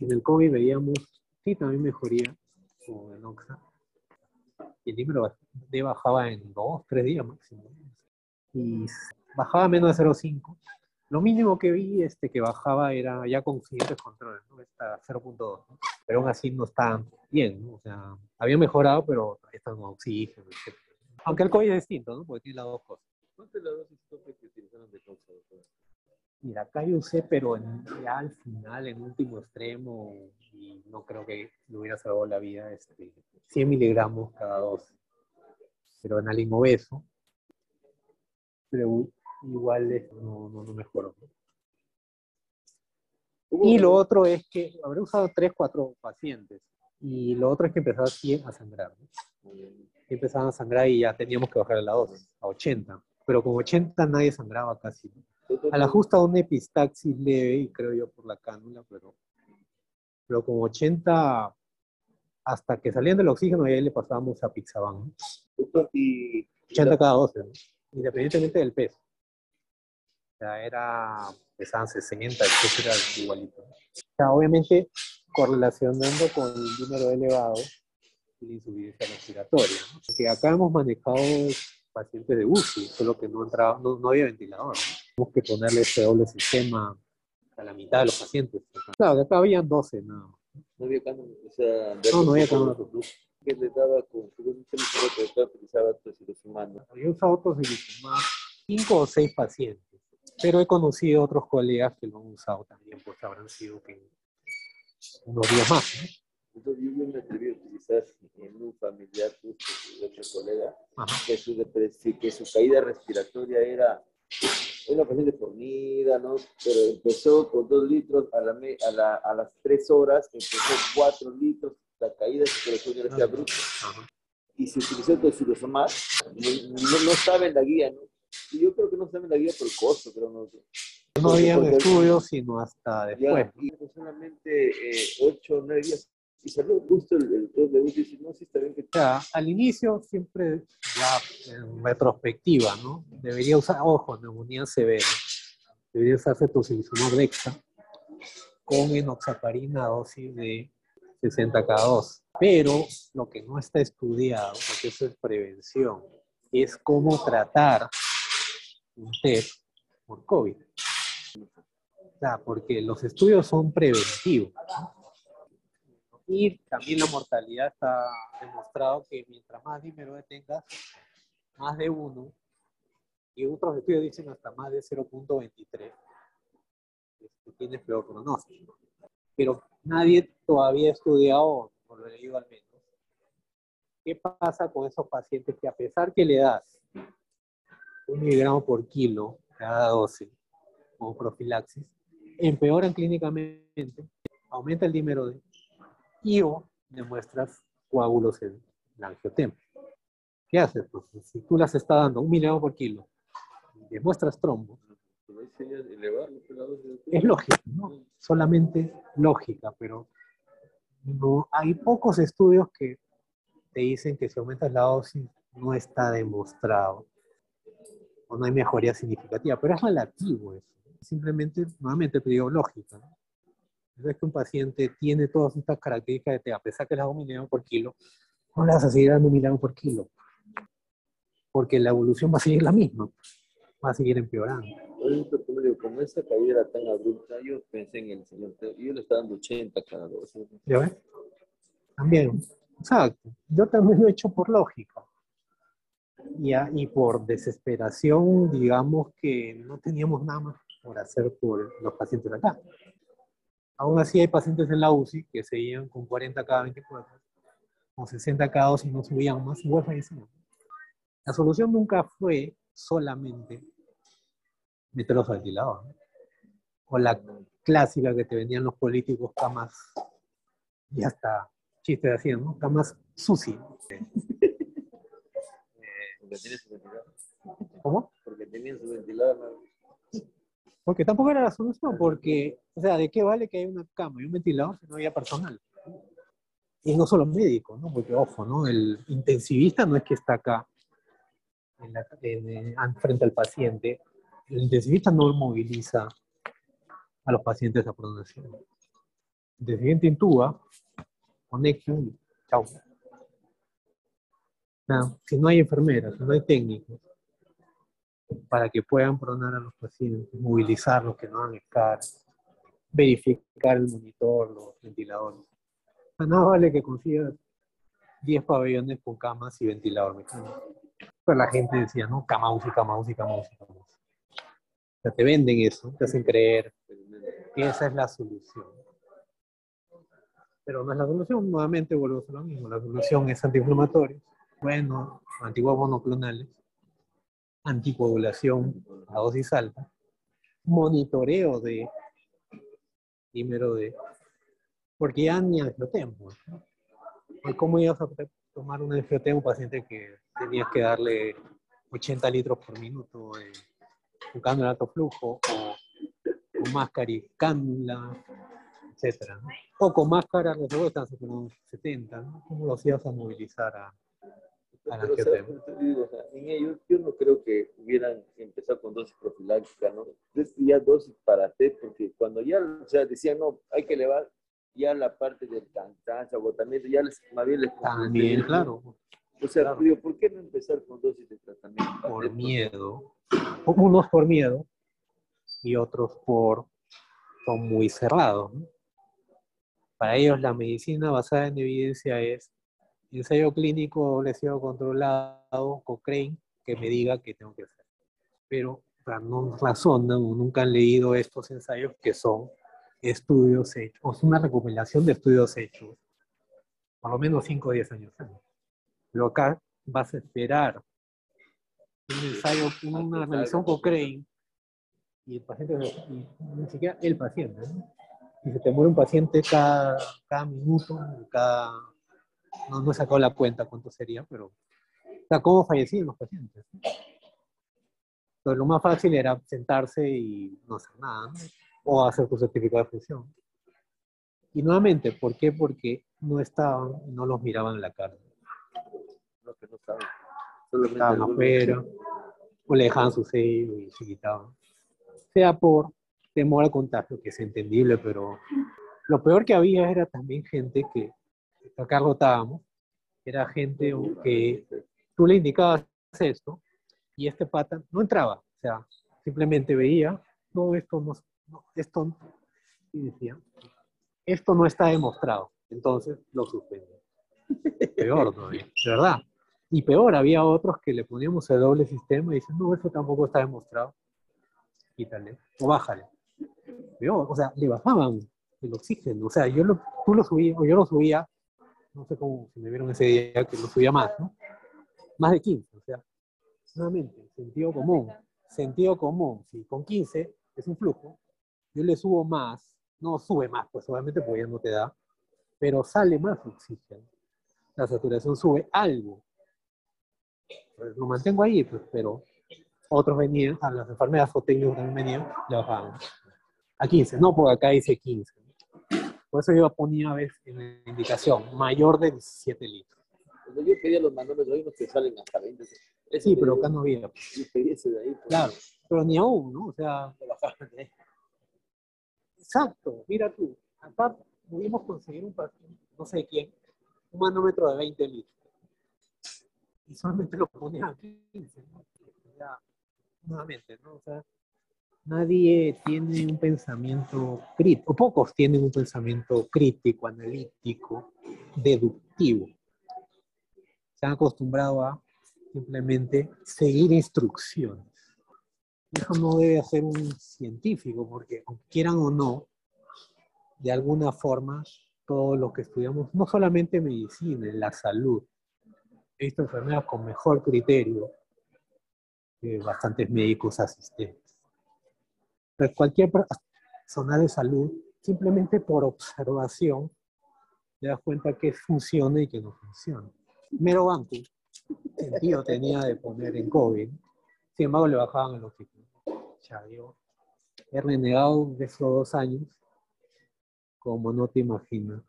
En el COVID veíamos, sí, también mejoría con el Oxa. Y el número de bajaba en dos, tres días máximo. Y bajaba menos de 0,5. Lo mínimo que vi este, que bajaba era ya con siguientes controles, ¿no? Está 0.2, ¿no? pero aún así no está bien, ¿no? O sea, había mejorado, pero están con oxígeno, etc. Aunque el COVID es distinto, ¿no? Porque tiene las dos cosas. ¿Cuánto es la dosis Mira, acá yo usé, pero en, ya al final, en último extremo, y no creo que le hubiera salvado la vida, este, 100 miligramos cada dosis. Pero en alguien obeso, pero igual este, no, no, no mejoró. Y lo otro es que habré usado 3, 4 pacientes. Y lo otro es que empezaba a sangrar. ¿no? Empezaban a sangrar y ya teníamos que bajar la dosis a 80. Pero con 80 nadie sangraba casi. ¿no? A la justa una epistaxis leve, y creo yo por la cánula, pero, pero con 80, hasta que salían del oxígeno, ya le pasábamos a Pixaban. ¿no? Doctor, y 80 cada 12, ¿no? independientemente del peso. O sea, era, pesaban 60, etcétera, igualito. O sea, obviamente, correlacionando con el número elevado y la insuficiencia respiratoria. ¿no? Porque acá hemos manejado pacientes de UCI, solo que no, entraba, no, no había ventilador. ¿no? Tenemos que ponerle este doble sistema a la mitad de los pacientes. Claro, que acá habían 12 nada más. no había cánula, o sea, No, no había cánula. que le daba con que utilizaba tocilizumab. Yo usado tocilizumab cinco o seis pacientes, pero he conocido otros colegas que lo han usado también, pues habrán sido que unos días más. ¿no? Entonces yo me atreví a utilizar en un familiar justo de otro colega Ajá. que su, que su caída respiratoria era una paciente fornida, ¿no? Pero empezó con dos litros a, la, me- a, la- a las tres horas, empezó cuatro litros, la caída su corazón ya era bruta. Y se utilizó tocilizumab, no, no, no estaba en la guía, ¿no? Y yo creo que no estaba en la guía por el costo, pero no sé. No había estudios sino hasta Ya, después. ¿no? y solamente eh, ocho o nueve días. Y salió justo el, el 2 de bien que O sea, al inicio siempre, ya en retrospectiva, ¿no? Debería usar, ojo, neumonía severa. Debería usarse tocilizumab dexa con enoxaparina dosis de 60 cada 2. Pero lo que no está estudiado, porque eso es prevención, es cómo tratar un TEP por COVID. O sea, porque los estudios son preventivos. ¿no? Y también la mortalidad está demostrado que mientras más dímero tengas, más de uno, y otros estudios dicen hasta más de 0.23, este, tienes peor pronóstico. Pero nadie todavía ha estudiado, por lo leído al menos, qué pasa con esos pacientes que a pesar que le das un miligramo por kilo cada 12 como profilaxis, empeoran clínicamente, aumenta el dímero D y o demuestras coágulos en la angiotema. ¿Qué haces? Pues si tú las estás dando un miligramo por kilo, demuestras trombo, Pero ahí sería elevarlo, pero la dosis de- es lógica, ¿no? Solamente lógica, pero no, hay pocos estudios que te dicen que si aumentas la dosis no está demostrado o no hay mejoría significativa, pero es relativo eso. Simplemente, nuevamente te digo lógica. ¿no? Es que un paciente tiene todas estas características de a pesar que le da un miligramo por kilo, no a seguir dando un miligramo por kilo, porque la evolución va a seguir la misma, va a seguir empeorando. Como esa caída era tan abrupta, yo pensé en el señor yo le estaba dando 80 cada dos. ¿Ya ves? También, exacto. Yo también lo he hecho por lógica. Y, y por desesperación, digamos que no teníamos nada más por hacer por los pacientes de acá. Aún así hay pacientes en la UCI que seguían con 40 cada 24, con 60 cada 2 y no subían más, igual fallecían. La solución nunca fue solamente meterlos al ventilador. ¿no? O la clásica que te vendían los políticos camas y hasta chistes así, ¿no? Camas sucias. Porque tenía su ventilador. ¿Cómo? Porque tenía su ventilador. ¿no? Porque tampoco era la solución, porque, o sea, ¿de qué vale que haya una cama y un ventilador si no había personal? Y no solo médicos, ¿no? Porque, ojo, ¿no? El intensivista no es que está acá eh, frente al paciente. El intensivista no moviliza a los pacientes a pronunciación. De siguiente intuba, conexión, chao. si no hay enfermeras, si no hay técnicos, para que puedan pronar a los pacientes, movilizarlos, que no hagan escar, verificar el monitor, los ventiladores. Nada vale que consigas 10 pabellones con camas y ventilador mecánico. Pero la gente decía, no, cama UCI, cama UCI, cama UCI, cama UCI. O sea, te venden eso, te hacen creer que esa es la solución. Pero no es la solución, nuevamente vuelvo a lo mismo. La solución es antiinflamatorio, bueno, antiguos monoclonales, anticoagulación a dosis alta, monitoreo de primero de, porque ya ni angiotemo. ¿no? ¿Cómo ibas a tomar un angiotemo a un paciente que tenías que darle 80 litros por minuto de un cánula de alto flujo o con máscara y cánula, etcétera? O con máscara, los están 70, ¿no? ¿Cómo los ibas a movilizar a, en ellos, yo no creo que hubieran empezado con dosis profilácticas, ¿no? Entonces ya dosis para té, porque cuando ya, o sea, decían, no, hay que elevar ya la parte del cansancio, agotamiento, ya les, más bien les... También, claro. O sea, digo, ¿por qué no empezar con dosis de tratamiento? Por miedo. Unos por miedo y otros por... son muy cerrados, ¿no? Para ellos la medicina basada en evidencia es ensayo clínico lesivo controlado, Cochrane, que me diga qué tengo que hacer. Pero no razonan o nunca han leído estos ensayos que son estudios hechos, o es una recopilación de estudios hechos, por lo menos 5 o 10 años antes. Pero acá vas a esperar un ensayo, una revisión Cochrane, y el paciente, ni siquiera el paciente, ¿no? y se te muere un paciente cada, cada minuto, cada no, no he sacado la cuenta cuánto sería, pero o sea, cómo fallecían los pacientes. Entonces, lo más fácil era sentarse y no hacer nada, o hacer tu certificado de función. Y nuevamente, ¿por qué? Porque no estaban, no los miraban en la cara. Los que no estaban. estaban afuera, o le dejaban su sello y se quitaban. Sea por temor al contagio, que es entendible, pero lo peor que había era también gente que acá rotábamos, era gente que tú le indicabas esto y este pata no entraba, o sea, simplemente veía, no, esto no, esto, y decía, esto no está demostrado, entonces lo suspendía. Peor todavía, de verdad. Y peor, había otros que le poníamos el doble sistema y dicen, no, esto tampoco está demostrado. Quítale, o bájale. Peor, o sea, le bajaban el oxígeno. O sea, yo lo, tú lo subías, o yo lo subía no sé cómo, si me vieron ese día que no subía más, ¿no? Más de 15, o sea, nuevamente, sentido común, sentido común, si con 15 es un flujo, yo le subo más, no sube más, pues obviamente porque ya no te da, pero sale más oxígeno. La saturación sube algo. Pues lo mantengo ahí, pues, pero otros venían, a las enfermedades o técnicos también venían, le bajaban a 15, no, porque acá dice 15. Por eso yo ponía a veces en la indicación mayor de 17 litros. Cuando yo pedía los mandones, hay unos que salen hasta 20. sí, pero acá no había. Yo pedí ese de ahí. Pues. Claro, pero ni aún, ¿no? O sea, Exacto, mira tú, acá pudimos conseguir un no sé quién, un manómetro de 20 litros. Y solamente lo ponía a 15, ¿no? nuevamente, ¿no? O sea, nadie tiene un pensamiento crítico, o pocos tienen un pensamiento crítico, analítico, deductivo. Se han acostumbrado a simplemente seguir instrucciones. Eso no debe hacer un científico, porque quieran o no, de alguna forma, todo lo que estudiamos, no solamente medicina, en la salud, he visto enfermedades con mejor criterio que bastantes médicos asistentes cualquier persona de salud, simplemente por observación, te das cuenta que funciona y que no funciona. Mero banco, sentido tenía de poner en COVID, sin embargo le bajaban el oxígeno. Ya yo he renegado de esos dos años como no te imaginas.